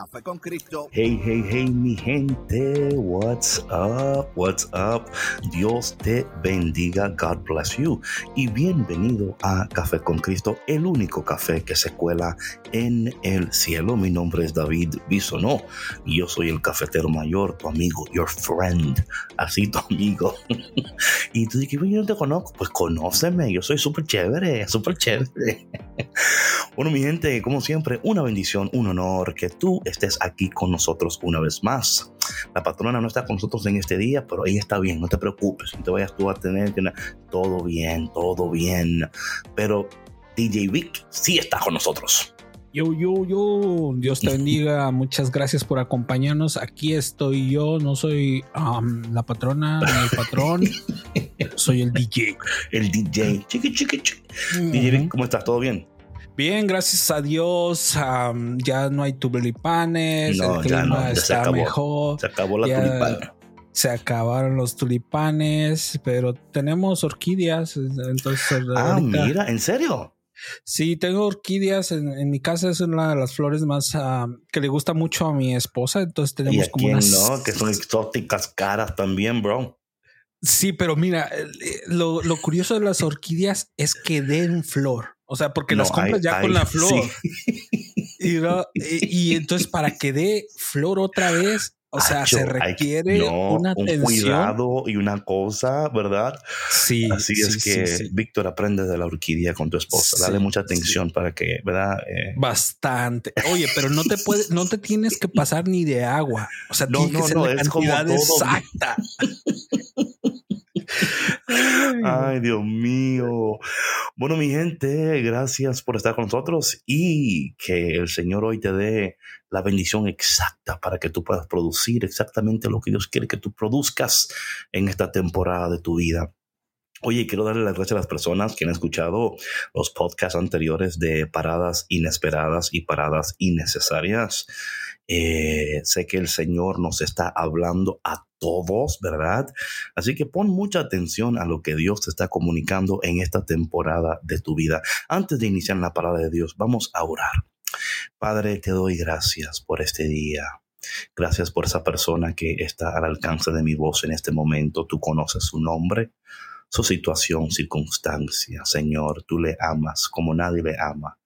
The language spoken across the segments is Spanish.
Café con Cristo. Hey, hey, hey, mi gente. What's up? What's up? Dios te bendiga. God bless you. Y bienvenido a Café con Cristo, el único café que se cuela en el cielo. Mi nombre es David Bisonó yo soy el cafetero mayor, tu amigo, your friend. Así tu amigo. y tú dices, yo no te conozco. Pues conóceme. Yo soy súper chévere, súper chévere. bueno, mi gente, como siempre, una bendición, un honor que tú estés aquí con nosotros una vez más. La patrona no está con nosotros en este día, pero ella está bien, no te preocupes, no te vayas tú a tener que... Todo bien, todo bien. Pero DJ Vic sí está con nosotros. Yo, yo, yo, Dios te bendiga. Muchas gracias por acompañarnos. Aquí estoy yo, no soy um, la patrona ni el patrón, soy el DJ. El DJ. Chiqui, chiqui, chiqui. DJ Vic, ¿cómo estás? ¿Todo bien? Bien, gracias a Dios. ya no hay tulipanes. el clima está mejor. Se acabó la tulipana. Se acabaron los tulipanes, pero tenemos orquídeas. Entonces, ah, mira, ¿en serio? Sí, tengo orquídeas en, mi casa, es una de las flores más que le gusta mucho a mi esposa. Entonces tenemos como unas... no, que son exóticas caras también, bro. Sí, pero mira, eh, lo, lo curioso de las orquídeas es que den flor. O sea, porque las compras ya con la flor. Y, entonces para que dé flor otra vez, o sea, se requiere una un cuidado y una cosa, ¿verdad? Sí. Así es que Víctor aprende de la orquídea con tu esposa. Dale mucha atención para que, ¿verdad? Eh, Bastante. Oye, pero no te puedes, no te tienes que pasar ni de agua. O sea, no, no, no, es como exacta. Ay, Dios mío. Bueno, mi gente, gracias por estar con nosotros y que el Señor hoy te dé la bendición exacta para que tú puedas producir exactamente lo que Dios quiere que tú produzcas en esta temporada de tu vida. Oye, quiero darle las gracias a las personas que han escuchado los podcasts anteriores de paradas inesperadas y paradas innecesarias. Eh, sé que el Señor nos está hablando a todos, ¿verdad? Así que pon mucha atención a lo que Dios te está comunicando en esta temporada de tu vida. Antes de iniciar la parada de Dios, vamos a orar. Padre, te doy gracias por este día. Gracias por esa persona que está al alcance de mi voz en este momento. Tú conoces su nombre su situación, circunstancia. Señor, tú le amas como nadie le ama.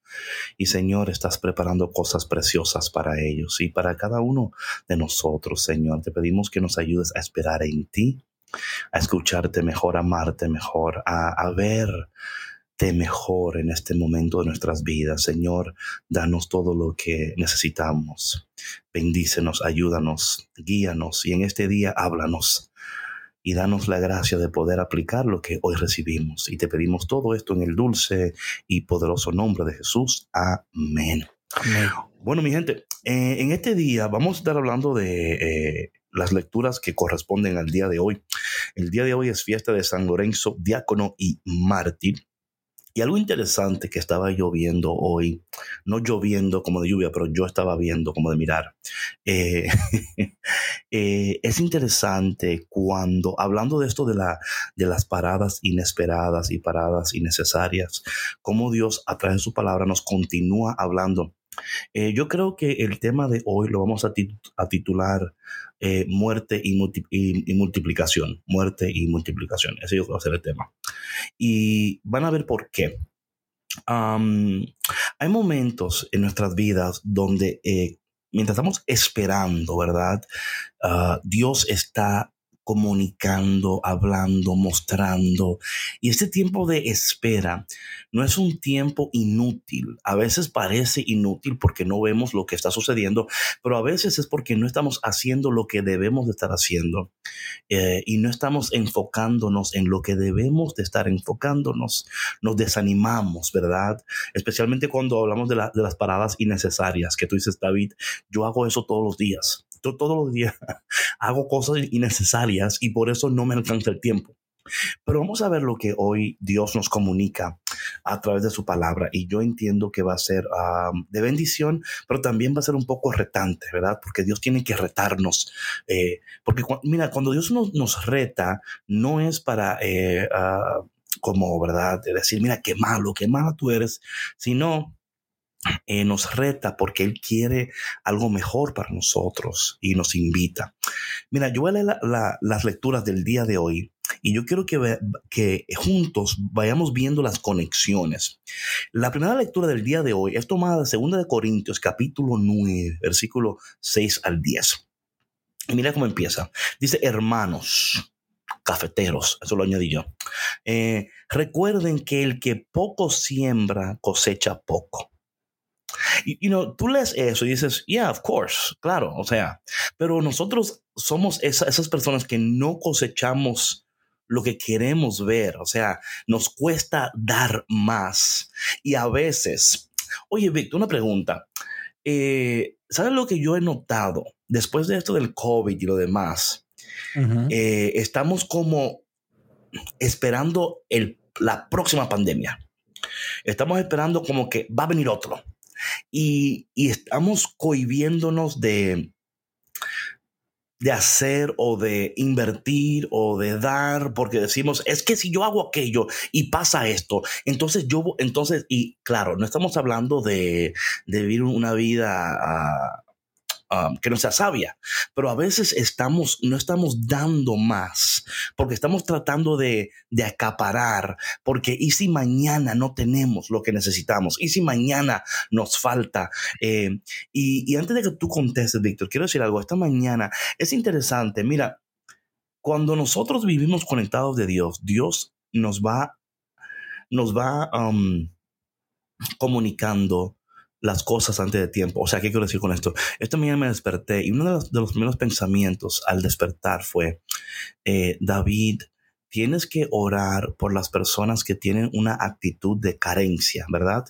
Y Señor, estás preparando cosas preciosas para ellos y para cada uno de nosotros, Señor. Te pedimos que nos ayudes a esperar en ti, a escucharte mejor, a amarte mejor, a, a verte mejor en este momento de nuestras vidas. Señor, danos todo lo que necesitamos. Bendícenos, ayúdanos, guíanos y en este día háblanos y danos la gracia de poder aplicar lo que hoy recibimos. Y te pedimos todo esto en el dulce y poderoso nombre de Jesús. Amén. Bueno, mi gente, eh, en este día vamos a estar hablando de eh, las lecturas que corresponden al día de hoy. El día de hoy es fiesta de San Lorenzo, diácono y mártir. Y algo interesante que estaba lloviendo hoy, no lloviendo como de lluvia, pero yo estaba viendo como de mirar. Eh, eh, es interesante cuando, hablando de esto de, la, de las paradas inesperadas y paradas innecesarias, cómo Dios a través de su palabra nos continúa hablando eh, yo creo que el tema de hoy lo vamos a, titular eh, muerte y, multiplicación. Muerte y multiplicación. Ese yo va a ser el tema. Y van a ver por qué. hay momentos en nuestras vidas donde eh, mientras estamos esperando, ¿verdad? Ah, Dios está comunicando, hablando, mostrando. Y este tiempo de espera no es un tiempo inútil. A veces parece inútil porque no vemos lo que está sucediendo, pero a veces es porque no estamos haciendo lo que debemos de estar haciendo eh, y no estamos enfocándonos en lo que debemos de estar enfocándonos. Nos desanimamos, ¿verdad? Especialmente cuando hablamos de, de las paradas innecesarias, que tú dices, David, yo hago eso todos los días todos los días hago cosas innecesarias y por eso no me alcanza el tiempo. Pero vamos a ver lo que hoy Dios nos comunica a través de su palabra y yo entiendo que va a ser de bendición, pero también va a ser un poco retante, ¿verdad? Porque Dios tiene que retarnos. Eh, porque mira, cuando Dios nos, reta, no es para... Eh, ah, como, ¿verdad? De decir, mira, qué malo, qué malo tú eres, sino eh, nos reta porque Él quiere algo mejor para nosotros y nos invita. Mira, yo voy a leer las lecturas del día de hoy y yo quiero que, que juntos vayamos viendo las conexiones. La primera lectura del día de hoy es tomada de 2 de Corintios capítulo 9, versículo 6 al 10. Y mira cómo empieza. Dice, hermanos, cafeteros, eso lo añadí yo. Eh, recuerden que el que poco siembra cosecha poco y you tú lees eso y dices, yeah, of course, claro, o sea, pero nosotros somos esas personas que no cosechamos lo que queremos ver, o sea, nos cuesta dar más. Y a veces, oye, Víctor, una pregunta. Eh, ¿Sabes lo que yo he notado después de esto del COVID y lo demás? Eh, estamos como esperando el, la próxima pandemia. Estamos esperando como que va a venir otro y, estamos cohibiéndonos de, de hacer o de invertir o de dar, porque decimos, es que si yo hago aquello y pasa esto, entonces yo, entonces, y claro, no estamos hablando de, vivir una vida ah, Um, que no sea sabia, pero a veces estamos, no estamos dando más, porque estamos tratando de, acaparar, porque y si mañana no tenemos lo que necesitamos, y si mañana nos falta. Eh, y, y antes de que tú contestes, Víctor, quiero decir algo, esta mañana es interesante, mira, cuando nosotros vivimos conectados de Dios, Dios nos va, nos va um, comunicando las cosas antes de tiempo. O sea, ¿qué quiero decir con esto? Esta mañana me desperté y uno de los, primeros pensamientos al despertar fue, eh, David, tienes que orar por las personas que tienen una actitud de carencia, ¿verdad?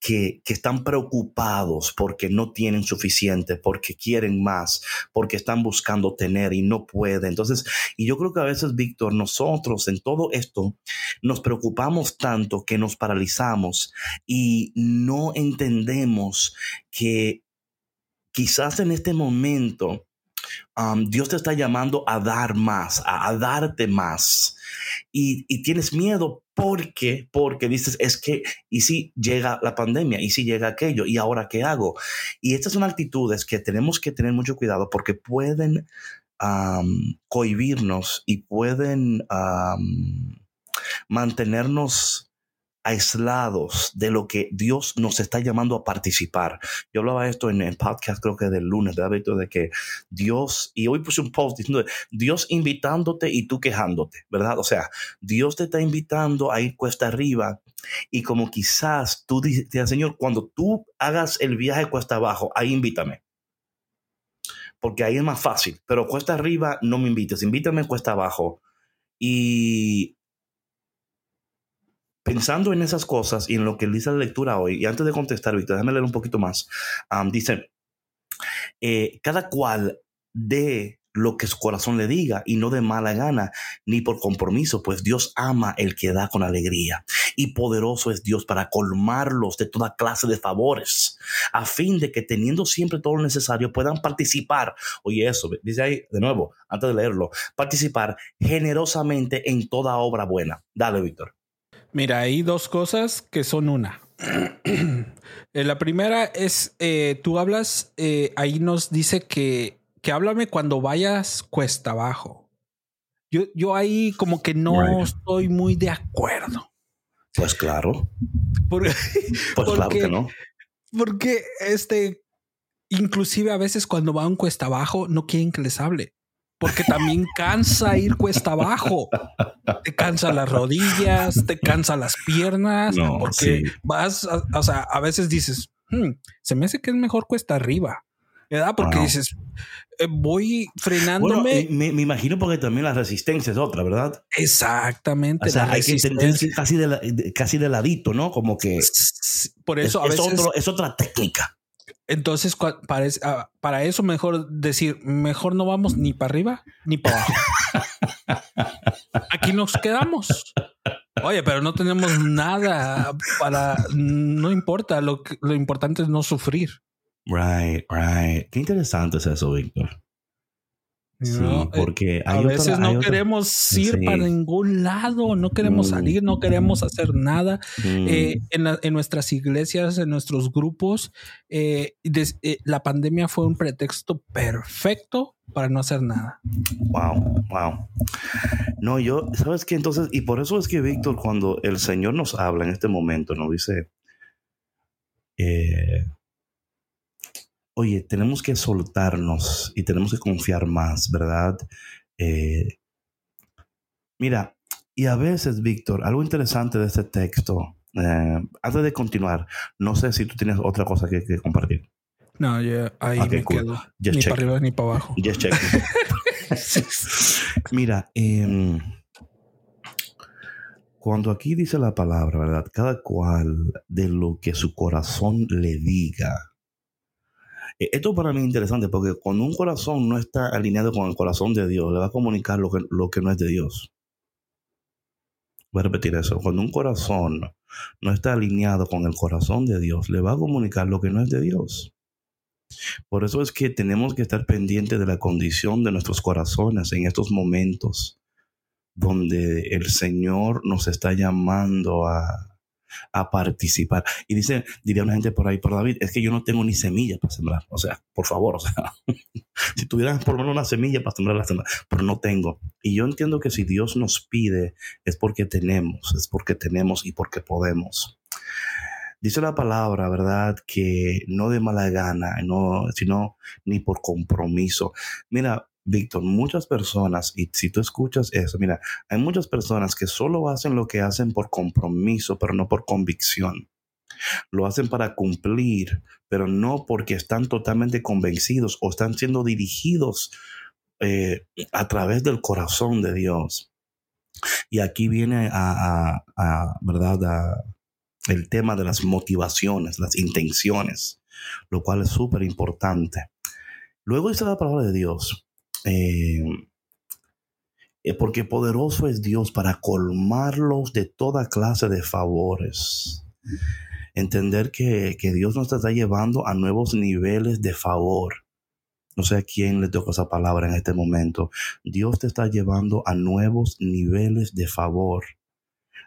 Que, están preocupados porque no tienen suficiente, porque quieren más, porque están buscando tener y no pueden. Entonces, y yo creo que a veces, Víctor, nosotros en todo esto nos preocupamos tanto que nos paralizamos y no entendemos que quizás en este momento Dios te está llamando a dar más, a, darte más. Y, tienes miedo porque, porque dices, es que, ¿y si llega la pandemia? ¿Y si llega aquello? ¿Y ahora qué hago? Y estas son actitudes que tenemos que tener mucho cuidado porque pueden cohibirnos y pueden mantenernos aislados de lo que Dios nos está llamando a participar. Yo hablaba esto en el podcast, creo que del lunes, ¿verdad? De que Dios, y hoy puse un post diciendo, Dios invitándote y tú quejándote, ¿verdad? O sea, Dios te está invitando a ir cuesta arriba y como quizás tú dices, Señor, cuando tú hagas el viaje cuesta abajo, ahí invítame porque ahí es más fácil. Pero cuesta arriba no me invites, invítame cuesta abajo. Y pensando en esas cosas y en lo que dice la lectura hoy, y antes de contestar, Víctor, déjame leer un poquito más. dice, eh, cada cual de lo que su corazón le diga y no de mala gana ni por compromiso, pues Dios ama el que da con alegría y poderoso es Dios para colmarlos de toda clase de favores, a fin de que teniendo siempre todo lo necesario puedan participar, oye eso, dice ahí de nuevo, antes de leerlo, participar generosamente en toda obra buena. Dale, Víctor. Mira, hay dos cosas que son una. Eh, la primera es, eh, tú hablas, eh, ahí nos dice que, que háblame cuando vayas cuesta abajo. Yo, yo ahí como que no estoy muy de acuerdo. Pues claro. pues claro que no. Porque este, inclusive a veces cuando van cuesta abajo no quieren que les hable. Porque también cansa ir cuesta abajo. Te cansa las rodillas, te cansa las piernas, porque vas, o sea, a veces dices, hmm, se me hace que es mejor cuesta arriba. ¿Verdad? Porque dices, eh, voy frenándome. me, imagino porque también la resistencia es otra, ¿verdad? Exactamente. O sea, hay que entender casi de, casi de ladito, ¿no? Como que. Por eso a veces. es otra técnica. Entonces, para, ah, para eso mejor decir, mejor no vamos ni para arriba ni para abajo. Aquí nos quedamos. Oye, pero no tenemos nada para, no importa, lo, lo importante es no sufrir. Right, right. Qué interesante es eso, Víctor. Sí, eh, porque a veces no queremos ir para ningún lado, no queremos mm. salir, no queremos hacer nada. Eh, mm. en, nuestras iglesias, en nuestros grupos, eh, la pandemia fue un pretexto perfecto para no hacer nada. Wow, wow. No, yo, ¿sabes qué? Entonces, y por eso es que Víctor, cuando el Señor nos habla en este momento, nos dice, oye, tenemos que soltarnos y tenemos que confiar más, ¿verdad? Eh, mira, y a veces, Víctor, algo interesante de este texto, eh, antes de continuar, no sé si tú tienes otra cosa que, compartir. No, yo ahí me quedo. ni para arriba ni para abajo. Just check. Mira, em, cuando aquí dice la palabra, ¿verdad? Cada cual de lo que su corazón le diga. Eh, esto para mí es interesante porque cuando un corazón no está alineado con el corazón de Dios, le va a comunicar lo que, lo que no es de Dios. Voy a repetir eso. Cuando un corazón no está alineado con el corazón de Dios, le va a comunicar lo que no es de Dios. Por eso es que tenemos que estar pendientes de la condición de nuestros corazones en estos momentos donde el Señor nos está llamando a, a participar. Y dice, diría una gente por ahí, por David, es que yo no tengo ni semilla para sembrar. O sea, por favor, o sea, si tuvieras por lo menos una semilla para sembrar la semilla, pero no tengo. Y yo entiendo que si Dios nos pide, es porque tenemos, es porque tenemos y porque podemos. Dice la palabra, ¿verdad? Que no de mala gana, no, sino ni por compromiso. Mira, Víctor, muchas personas, y si tú escuchas eso, mira, hay muchas personas que solo hacen lo que hacen por compromiso, pero no por convicción. Lo hacen para cumplir, pero no porque están totalmente convencidos o están siendo dirigidos eh, a través del corazón de Dios. Y aquí viene a, ¿verdad? el tema de las motivaciones, las intenciones, lo cual es súper importante. Luego dice la palabra de Dios eh, eh, porque poderoso es Dios para colmarlos de toda clase de favores. Entender que, Dios nos está llevando a nuevos niveles de favor. No sé a quién le toca esa palabra en este momento. Dios te está llevando a nuevos niveles de favor.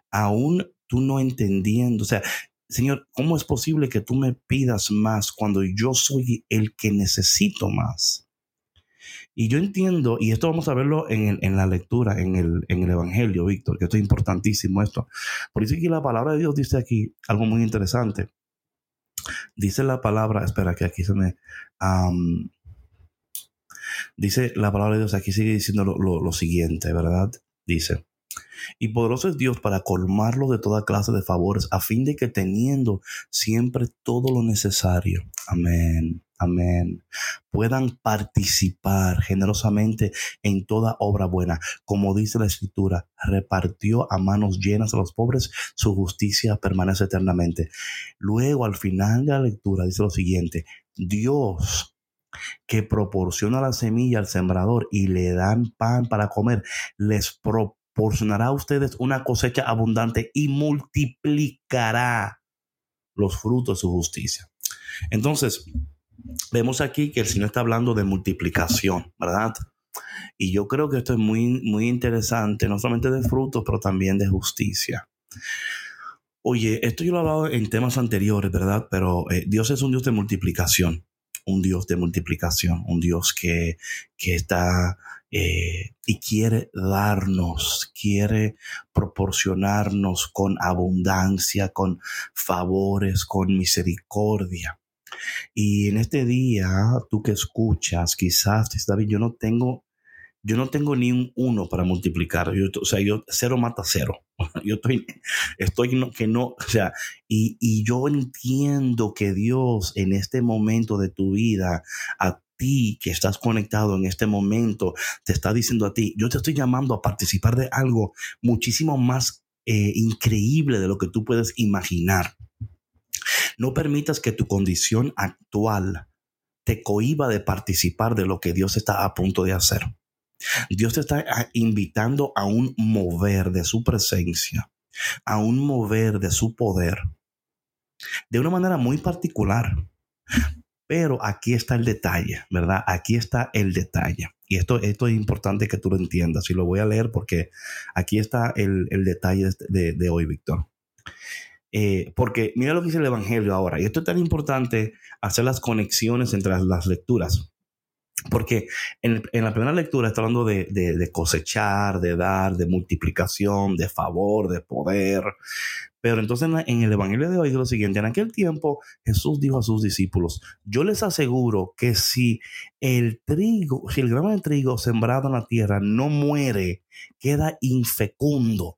Aún tú no entendiendo, o sea, Señor, ¿cómo es posible que tú me pidas más cuando yo soy el que necesito más? Y yo entiendo, y esto vamos a verlo en, la lectura, en el, en el Evangelio, Víctor, que esto es importantísimo esto. Por eso que la palabra de Dios dice aquí algo muy interesante. Dice la palabra, espera que aquí se me... dice la palabra de Dios, aquí sigue diciendo lo siguiente, ¿verdad? Dice, y poderoso es Dios para colmarlo de toda clase de favores, a fin de que teniendo siempre todo lo necesario, amén, amén, puedan participar generosamente en toda obra buena. Como dice la escritura, repartió a manos llenas a los pobres, su justicia permanece eternamente. Luego, al final de la lectura, dice lo siguiente, Dios que proporciona la semilla al sembrador y le dan pan para comer, les proporciona porcionará a ustedes una cosecha abundante y multiplicará los frutos de su justicia. Entonces, vemos aquí que el Señor está hablando de multiplicación, ¿verdad? Y yo creo que esto es muy, muy interesante, no solamente de frutos, pero también de justicia. Oye, esto yo lo he hablado en temas anteriores, ¿verdad? Pero eh, Dios es un Dios de multiplicación, un Dios de multiplicación, un Dios que, que está eh, y quiere darnos, quiere proporcionarnos con abundancia, con favores, con misericordia. Y en este día, tú que escuchas, quizás, David, yo no tengo yo no tengo ni un uno para multiplicar. Yo, o sea, yo cero mata cero. Yo estoy, estoy que no, o sea, y, y yo entiendo que Dios en este momento de tu vida, a ti que estás conectado en este momento, te está diciendo a ti, yo te estoy llamando a participar de algo muchísimo más eh, increíble de lo que tú puedes imaginar. No permitas que tu condición actual te cohiba de participar de lo que Dios está a punto de hacer. Dios te está ah, invitando a un mover de su presencia, a un mover de su poder, de una manera muy particular. Pero aquí está el detalle, ¿verdad? Aquí está el detalle. Y esto, esto es importante que tú lo entiendas. Y lo voy a leer porque aquí está el, detalle de, hoy, Víctor. Eh, porque mira lo que dice el Evangelio ahora. Y esto es tan importante hacer las conexiones entre las lecturas. Porque en, la primera lectura está hablando de, cosechar, de dar, de multiplicación, de favor, de poder. Pero entonces en, el Evangelio de hoy es lo siguiente, en aquel tiempo Jesús dijo a sus discípulos, yo les aseguro que si el trigo, si el grano de trigo sembrado en la tierra no muere, queda infecundo,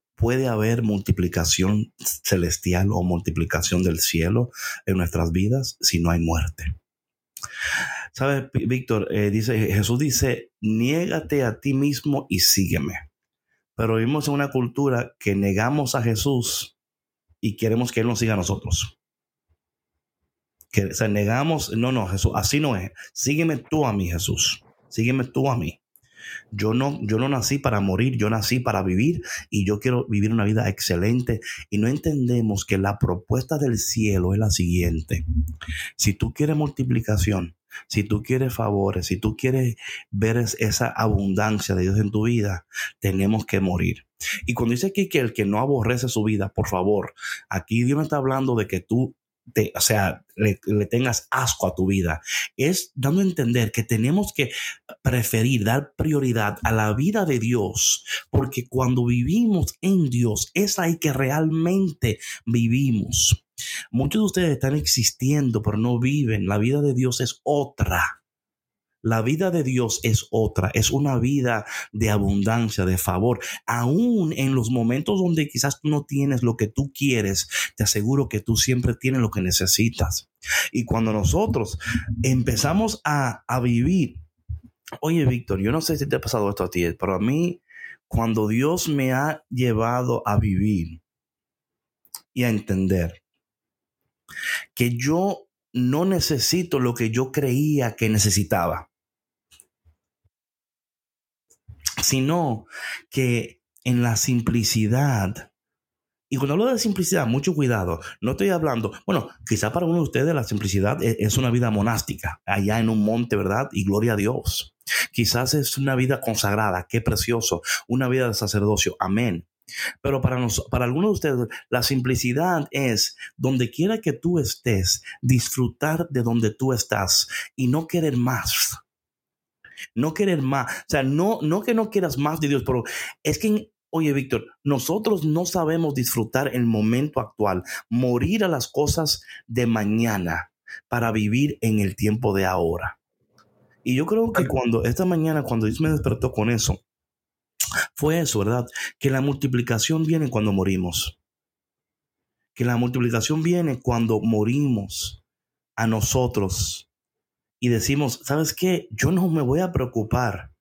puede haber multiplicación celestial o multiplicación del cielo en nuestras vidas si no hay muerte. ¿Sabes, Víctor? Eh, dice, Jesús dice, niégate a ti mismo y sígueme. Pero vivimos en una cultura que negamos a Jesús y queremos que Él nos siga a nosotros. Que, o sea, negamos, no, no, Jesús, así no es. Sígueme tú a mí, Jesús. Sígueme tú a mí. Yo no, yo no nací para morir, yo nací para vivir y yo quiero vivir una vida excelente. Y no entendemos que la propuesta del cielo es la siguiente. Si tú quieres multiplicación, si tú quieres favores, si tú quieres ver esa abundancia de Dios en tu vida, tenemos que morir. Y cuando dice aquí que el que no aborrece su vida, por favor, aquí Dios me está hablando de que tú te, o sea, le, tengas asco a tu vida. Es dando a entender que tenemos que preferir, dar prioridad a la vida de Dios, porque cuando vivimos en Dios, es ahí que realmente vivimos. Muchos de ustedes están existiendo, pero no viven. La vida de Dios es otra. La vida de Dios es otra, es una vida de abundancia, de favor. Aún en los momentos donde quizás no tienes lo que tú quieres, te aseguro que tú siempre tienes lo que necesitas. Y cuando nosotros empezamos a, a vivir, oye Víctor, yo no sé si te ha pasado esto a ti, pero a mí, cuando Dios me ha llevado a vivir y a entender que yo no necesito lo que yo creía que necesitaba. Sino que en la simplicidad. Y cuando hablo de simplicidad, mucho cuidado. No estoy hablando, bueno, quizá para uno de ustedes la simplicidad e-, es una vida monástica, allá en un monte, ¿verdad? Y gloria a Dios. Quizás es una vida consagrada, qué precioso, una vida de sacerdocio, amén. Pero para, para algunos de ustedes, la simplicidad es donde quiera que tú estés, disfrutar de donde tú estás y no querer más no querer más. O sea, no, no que no quieras más de Dios, pero es que, oye, Víctor, nosotros no sabemos disfrutar el momento actual, morir a las cosas de mañana para vivir en el tiempo de ahora. Y yo creo que cuando, esta mañana, cuando Dios me despertó con eso, fue eso, ¿verdad? Que la multiplicación viene cuando morimos. Que la multiplicación viene cuando morimos a nosotros y decimos, ¿sabes qué? Yo no me voy a preocupar.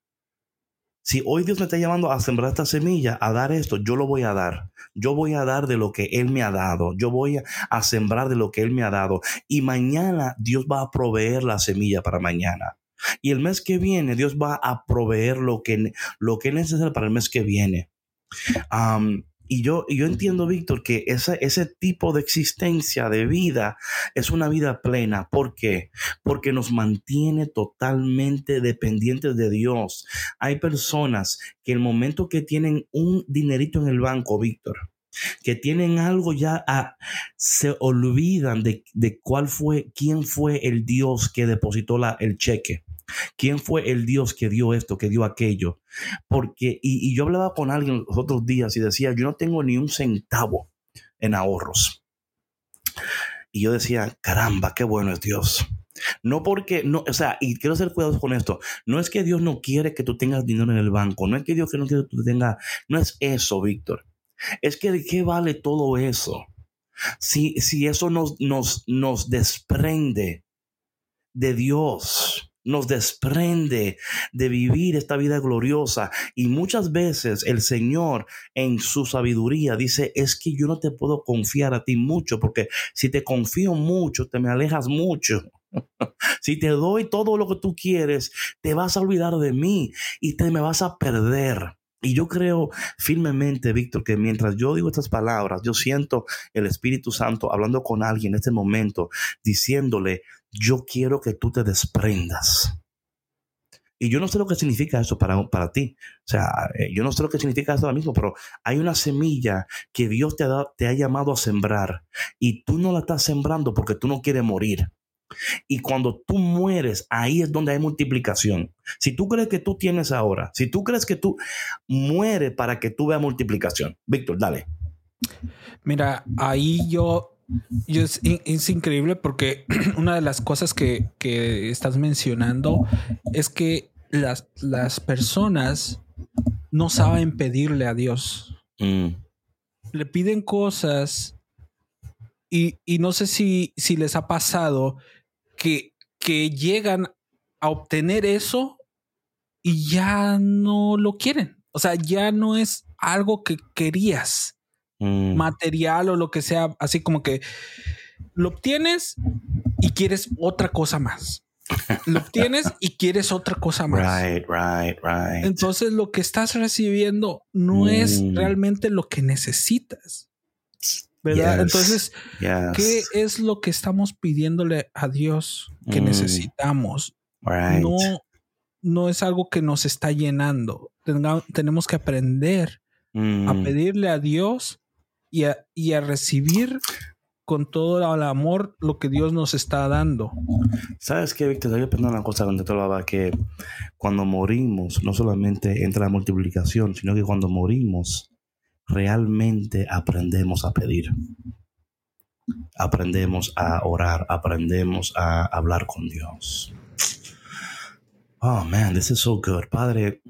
Si hoy Dios me está llamando a sembrar esta semilla, a dar esto, yo lo voy a dar. Yo voy a dar de lo que Él me ha dado. Yo voy a sembrar de lo que Él me ha dado. Y mañana Dios va a proveer la semilla para mañana. Y el mes que viene Dios va a proveer lo que, lo que es necesario para el mes que viene. Y yo, y yo entiendo, Víctor, que ese, ese tipo de existencia de vida es una vida plena. ¿Por qué? Porque nos mantiene totalmente dependientes de Dios. Hay personas que el momento que tienen un dinerito en el banco, Víctor, que tienen algo ya, se olvidan de, de, cuál fue, quién fue el Dios que depositó la, el cheque. ¿Quién fue el Dios que dio esto, que dio aquello? Porque, y, yo hablaba con alguien los otros días y decía, yo no tengo ni un centavo en ahorros. Y yo decía, caramba, qué bueno es Dios. No porque, no, o sea, y quiero ser cuidadoso con esto. No es que Dios no quiere que tú tengas dinero en el banco. No es que Dios que no quiere que tú tengas. No es eso, Víctor. Es que de qué vale todo eso. Si, si eso nos, nos, nos desprende de Dios nos desprende de vivir esta vida gloriosa. Y muchas veces el Señor en su sabiduría dice, es que yo no te puedo confiar a ti mucho, porque si te confío mucho, te me alejas mucho. si te doy todo lo que tú quieres, te vas a olvidar de mí y te me vas a perder. Y yo creo firmemente, Víctor, que mientras yo digo estas palabras, yo siento el Espíritu Santo hablando con alguien en este momento, diciéndole, yo quiero que tú te desprendas. Y yo no sé lo que significa eso para, para ti. O sea, eh, yo no sé lo que significa eso ahora mismo, pero hay una semilla que Dios te ha, te ha llamado a sembrar y tú no la estás sembrando porque tú no quieres morir. Y cuando tú mueres, ahí es donde hay multiplicación. Si tú crees que tú tienes ahora, si tú crees que tú mueres para que tú veas multiplicación. Víctor, dale. Mira, ahí yo, es, increíble porque una de las cosas que, estás mencionando es que las, las, personas no saben pedirle a Dios. Mm. Le piden cosas y, y, no sé si, si les ha pasado que, que llegan a obtener eso y ya no lo quieren. O sea, ya no es algo que querías, mm. material o lo que sea, así como que lo obtienes y quieres otra cosa más. Lo obtienes y quieres otra cosa más. Right, right, right. Entonces lo que estás recibiendo no es mm. realmente lo que necesitas. ¿verdad? Entonces, ¿qué es lo que estamos pidiéndole a Dios que mm. necesitamos? No, no es algo que nos está llenando. tenemos que aprender a pedirle a Dios y a, y a recibir con todo el amor lo que Dios nos está dando. ¿Sabes qué, Víctor? Yo aprendí una cosa cuando te hablaba que cuando morimos no solamente entra la multiplicación, sino que cuando morimos realmente aprendemos a pedir. Aprendemos a orar, aprendemos a hablar con Dios. Oh man, this is so good. Padre,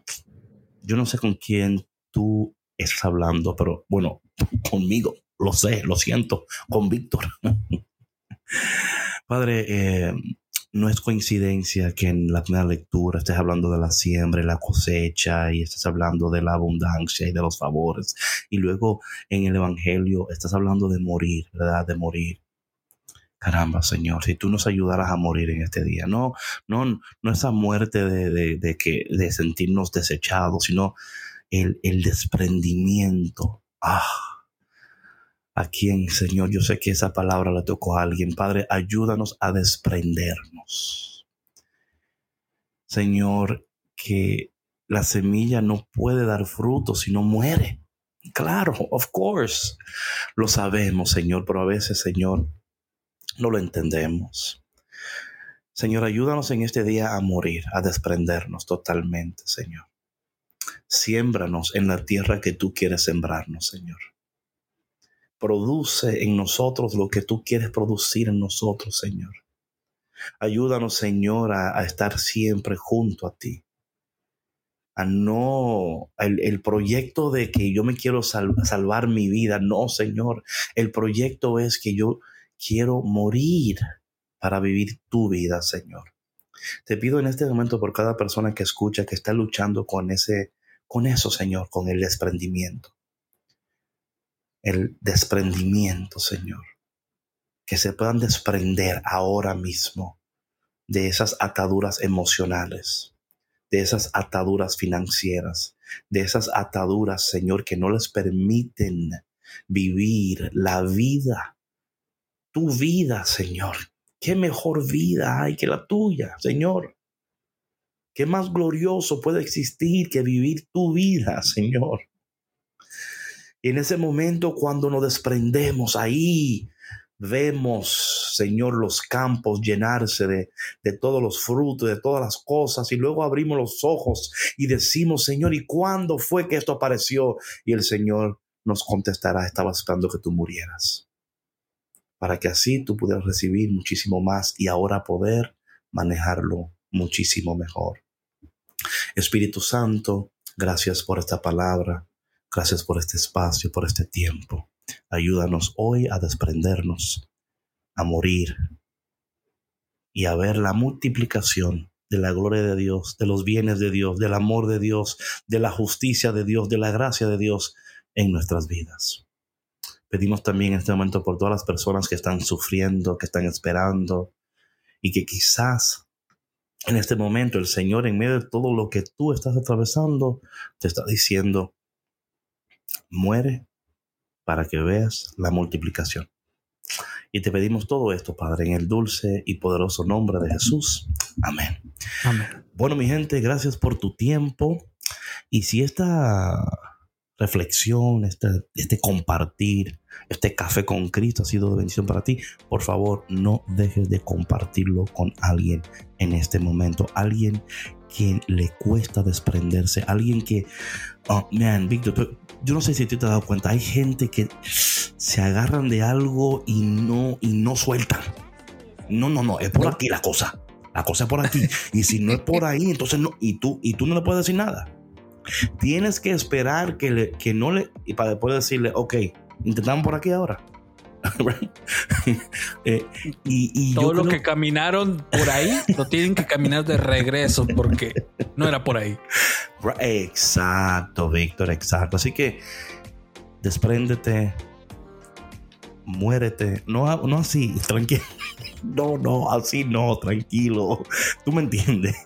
yo no sé con quién tú estás hablando, pero bueno, conmigo, lo sé, lo siento, con Víctor. Padre, eh, no es coincidencia que en la primera lectura estés hablando de la siembra y la cosecha y estés hablando de la abundancia y de los favores. Y luego en el Evangelio estás hablando de morir, ¿verdad? De morir. Caramba, Señor, si tú nos ayudaras a morir en este día, no, no, no esa muerte de, de, que, de sentirnos desechados, sino el, el desprendimiento. Ah, a quien, Señor, yo sé que esa palabra le tocó a alguien. Padre, ayúdanos a desprendernos. Señor, que la semilla no puede dar fruto si no muere. Claro, of course. Lo sabemos, Señor, pero a veces, Señor, no lo entendemos. Señor, ayúdanos en este día a morir, a desprendernos totalmente, Señor. Siémbranos en la tierra que tú quieres sembrarnos, Señor produce en nosotros lo que tú quieres producir en nosotros, Señor. Ayúdanos, Señor, a, estar siempre junto a ti. A no, el, proyecto de que yo me quiero salvar mi vida, no, Señor. El proyecto es que yo quiero morir para vivir tu vida, Señor. Te pido en este momento por cada persona que escucha, que está luchando con ese, con eso, Señor, con el desprendimiento el desprendimiento, Señor. Que se puedan desprender ahora mismo de esas ataduras emocionales, de esas ataduras financieras, de esas ataduras, Señor, que no les permiten vivir la vida, tu vida, Señor. ¿Qué mejor vida hay que la tuya, Señor? ¿Qué más glorioso puede existir que vivir tu vida, Señor? Y en ese momento, cuando nos desprendemos ahí, vemos, Señor, los campos llenarse de, de, todos los frutos, de todas las cosas, y luego abrimos los ojos y decimos, Señor, ¿y cuándo fue que esto apareció? Y el Señor nos contestará, estaba esperando que tú murieras, para que así tú pudieras recibir muchísimo más y ahora poder manejarlo muchísimo mejor. Espíritu Santo, gracias por esta palabra, gracias por este espacio, por este tiempo. Ayúdanos hoy a desprendernos, a morir y a ver la multiplicación de la gloria de Dios, de los bienes de Dios, del amor de Dios, de la justicia de Dios, de la gracia de Dios en nuestras vidas. Pedimos también en este momento por todas las personas que están sufriendo, que están esperando y que quizás en este momento el Señor, en medio de todo lo que tú estás atravesando, te está diciendo, muere para que veas la multiplicación. Y te pedimos todo esto, Padre, en el dulce y poderoso nombre de Jesús. Amén. Amén. Bueno, mi gente, gracias por tu tiempo. Y si esta reflexión, este, este compartir, este café con Cristo ha sido de bendición para ti, por favor no dejes de compartirlo con alguien en este momento, alguien que le cuesta desprenderse, alguien que, oh, man, Víctor, yo no sé si tú te has dado cuenta, hay gente que se agarran de algo y no, y no sueltan. No, no, no, es por aquí la cosa. La cosa es por aquí. Y si no es por ahí, entonces no. Y tú, y tú no le puedes decir nada. Tienes que esperar que, le, que no le, y para después decirle, ok, intentamos por aquí ahora. eh, y, Todo lo que caminaron por ahí lo tienen que caminar de regreso porque no era por ahí. Exacto, Víctor, exacto. Así que despréndete, muérete. No, no así, tranquilo. No, no, así no, tranquilo. Tú me entiendes.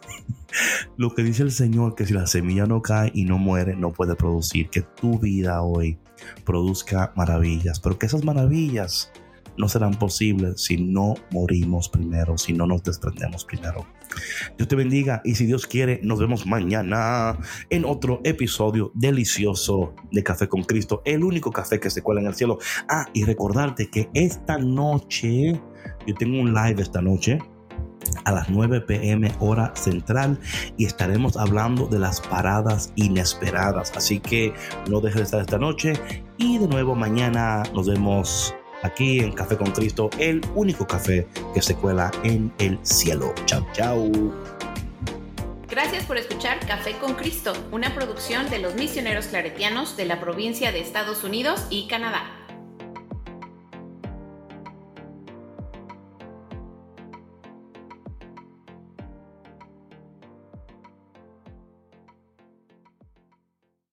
Lo que dice el Señor, que si la semilla no cae y no muere, no puede producir. Que tu vida hoy produzca maravillas, pero que esas maravillas no serán posibles si no morimos primero, si no nos desprendemos primero. Dios te bendiga y si Dios quiere, nos vemos mañana en otro episodio delicioso de Café con Cristo, el único café que se cuela en el cielo. Ah, y recordarte que esta noche, yo tengo un live esta noche a las 9 pm hora central y estaremos hablando de las paradas inesperadas. Así que no dejes de estar esta noche y de nuevo mañana nos vemos aquí en Café con Cristo, el único café que se cuela en el cielo. Chao, chao. Gracias por escuchar Café con Cristo, una producción de los misioneros claretianos de la provincia de Estados Unidos y Canadá.